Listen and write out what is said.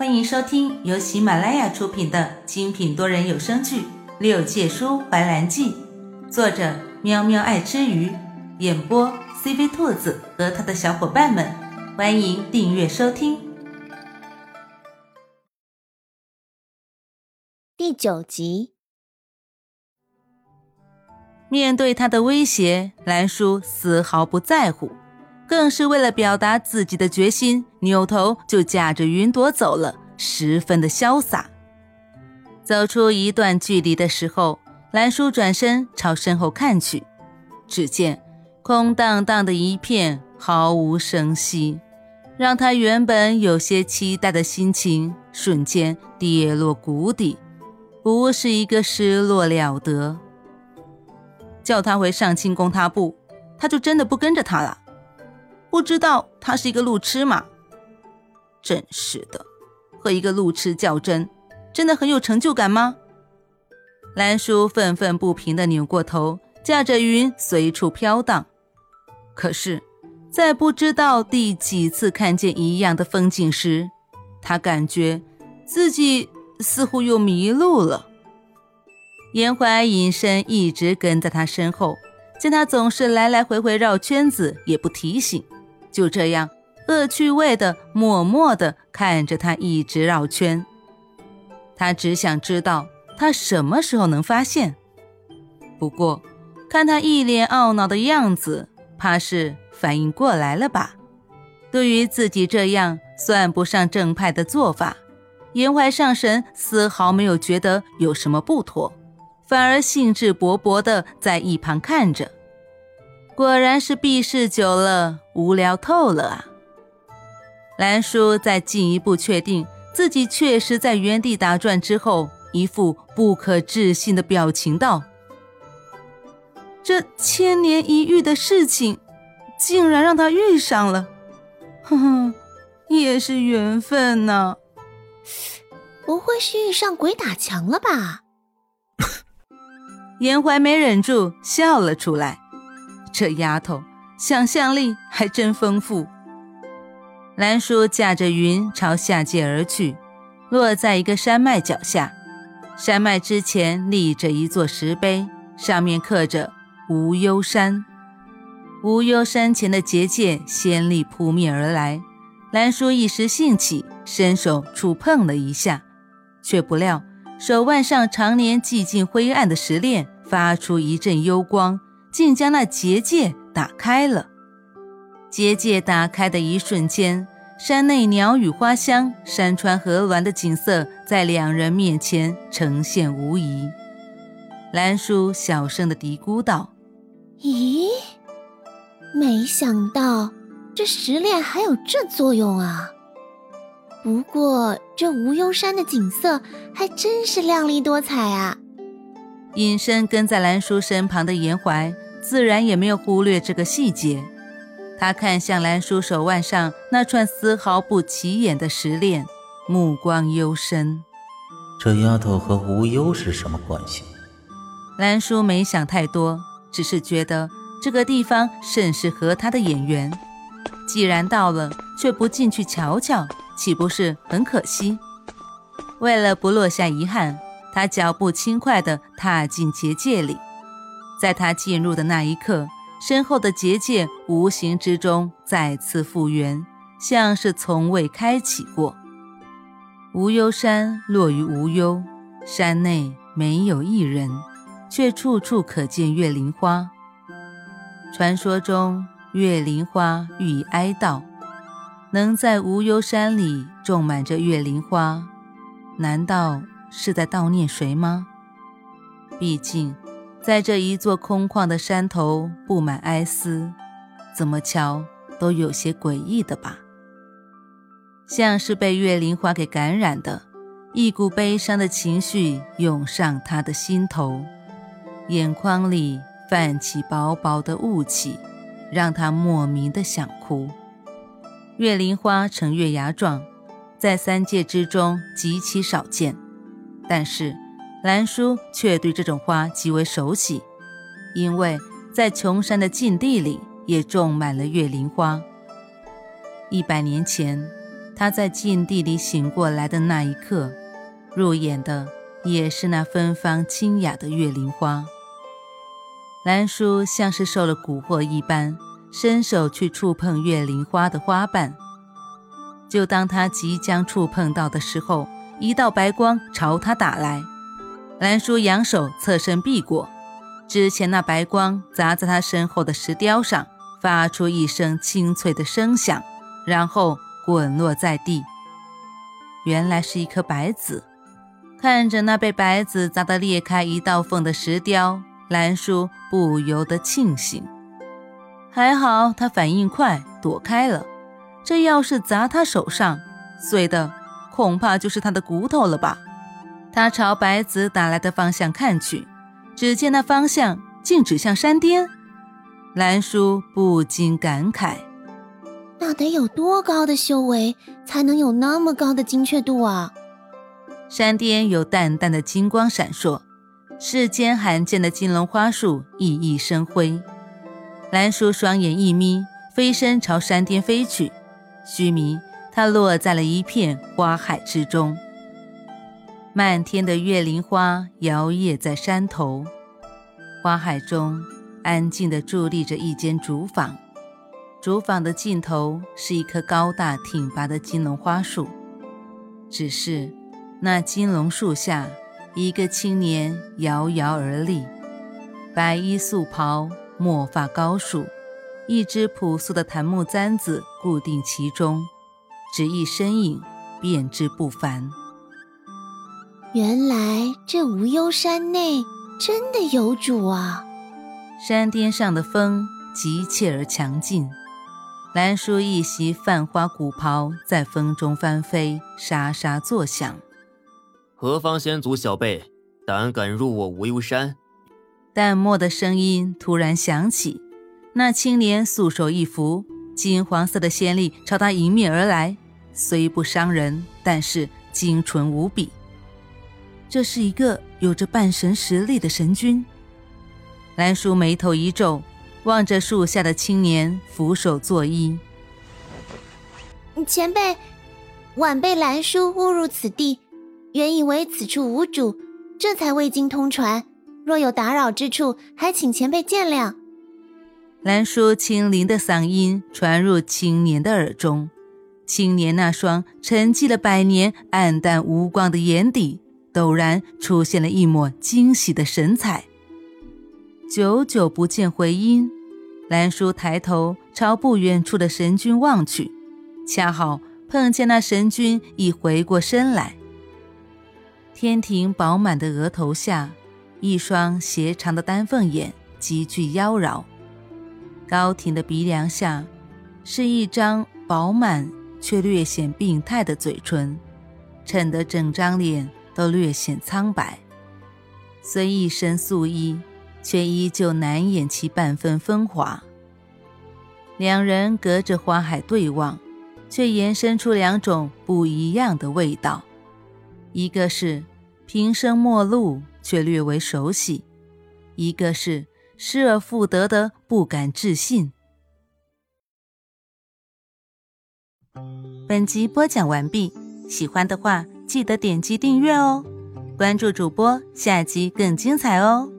欢迎收听由喜马拉雅出品的精品多人有声剧《六界书怀兰记》，作者喵喵爱吃鱼，演播 CV 兔子和他的小伙伴们。欢迎订阅收听。第九集，面对他的威胁，兰叔丝毫不在乎。更是为了表达自己的决心，扭头就驾着云朵走了，十分的潇洒。走出一段距离的时候，兰叔转身朝身后看去，只见空荡荡的一片，毫无声息，让他原本有些期待的心情瞬间跌落谷底，不是一个失落了得。叫他回上清宫他部，他就真的不跟着他了。不知道他是一个路痴吗？真是的，和一个路痴较真，真的很有成就感吗？兰叔愤愤不平地扭过头，驾着云随处飘荡。可是，在不知道第几次看见一样的风景时，他感觉自己似乎又迷路了。严怀隐身一直跟在他身后，见他总是来来回回绕圈子，也不提醒。就这样，恶趣味的、默默的看着他一直绕圈。他只想知道他什么时候能发现。不过，看他一脸懊恼的样子，怕是反应过来了吧？对于自己这样算不上正派的做法，严怀上神丝毫没有觉得有什么不妥，反而兴致勃勃的在一旁看着。果然是避世久了，无聊透了啊！兰叔在进一步确定自己确实在原地打转之后，一副不可置信的表情道：“这千年一遇的事情，竟然让他遇上了，哼哼，也是缘分呢。不会是遇上鬼打墙了吧？” 严怀没忍住笑了出来。这丫头想象力还真丰富。兰叔驾着云朝下界而去，落在一个山脉脚下。山脉之前立着一座石碑，上面刻着“无忧山”。无忧山前的结界仙力扑面而来，兰叔一时兴起，伸手触碰了一下，却不料手腕上常年寂静灰暗的石链发出一阵幽光。竟将那结界打开了。结界打开的一瞬间，山内鸟语花香、山川河峦的景色在两人面前呈现无疑。兰叔小声的嘀咕道：“咦，没想到这石链还有这作用啊！不过这无忧山的景色还真是亮丽多彩啊！”隐身跟在兰叔身旁的严怀，自然也没有忽略这个细节。他看向兰叔手腕上那串丝毫不起眼的石链，目光幽深。这丫头和无忧是什么关系？兰叔没想太多，只是觉得这个地方甚是合他的眼缘。既然到了，却不进去瞧瞧，岂不是很可惜？为了不落下遗憾。他脚步轻快地踏进结界里，在他进入的那一刻，身后的结界无形之中再次复原，像是从未开启过。无忧山落于无忧，山内没有一人，却处处可见月灵花。传说中，月灵花寓意哀悼，能在无忧山里种满着月灵花，难道？是在悼念谁吗？毕竟，在这一座空旷的山头，布满哀思，怎么瞧都有些诡异的吧？像是被月灵花给感染的，一股悲伤的情绪涌上他的心头，眼眶里泛起薄薄的雾气，让他莫名的想哭。月灵花呈月牙状，在三界之中极其少见。但是，兰叔却对这种花极为熟悉，因为在穷山的禁地里也种满了月灵花。一百年前，他在禁地里醒过来的那一刻，入眼的也是那芬芳清雅的月灵花。兰叔像是受了蛊惑一般，伸手去触碰月灵花的花瓣。就当他即将触碰到的时候，一道白光朝他打来。兰叔扬手侧身避过，之前那白光砸在他身后的石雕上，发出一声清脆的声响，然后滚落在地。原来是一颗白子。看着那被白子砸得裂开一道缝的石雕。兰叔不由得庆幸，还好他反应快，躲开了。这要是砸他手上，碎的恐怕就是他的骨头了吧？他朝白子打来的方向看去，只见那方向竟指向山巅。兰叔不禁感慨：那得有多高的修为，才能有那么高的精确度啊？山巅有淡淡的金光闪烁。世间罕见的金龙花树熠熠生辉，兰叔双眼一眯，飞身朝山巅飞去。须弥，它落在了一片花海之中。漫天的月灵花摇曳在山头，花海中安静地伫立着一间竹坊，竹坊的尽头是一棵高大挺拔的金龙花树，只是那金龙树下。一个青年遥遥而立，白衣素袍，墨发高束，一只朴素的檀木簪子固定其中，只一身影便知不凡。原来这无忧山内真的有主啊！山巅上的风急切而强劲，兰叔一袭泛花古袍在风中翻飞，沙沙作响。何方仙族小辈，胆敢入我无忧山？淡漠的声音突然响起，那青年素手一扶，金黄色的仙力朝他迎面而来，虽不伤人，但是精纯无比。这是一个有着半神实力的神君。兰叔眉头一皱，望着树下的青年，俯首作揖：“前辈，晚辈兰叔误入此地。”原以为此处无主，这才未经通传。若有打扰之处，还请前辈见谅。兰叔清灵的嗓音传入青年的耳中，青年那双沉寂了百年、暗淡无光的眼底，陡然出现了一抹惊喜的神采。久久不见回音，兰叔抬头朝不远处的神君望去，恰好碰见那神君已回过身来。天庭饱满的额头下，一双斜长的丹凤眼极具妖娆；高挺的鼻梁下，是一张饱满却略显病态的嘴唇，衬得整张脸都略显苍白。虽一身素衣，却依旧难掩其半分风华。两人隔着花海对望，却延伸出两种不一样的味道，一个是。平生陌路，却略为熟悉；一个是失而复得的不敢置信。本集播讲完毕，喜欢的话记得点击订阅哦，关注主播，下集更精彩哦。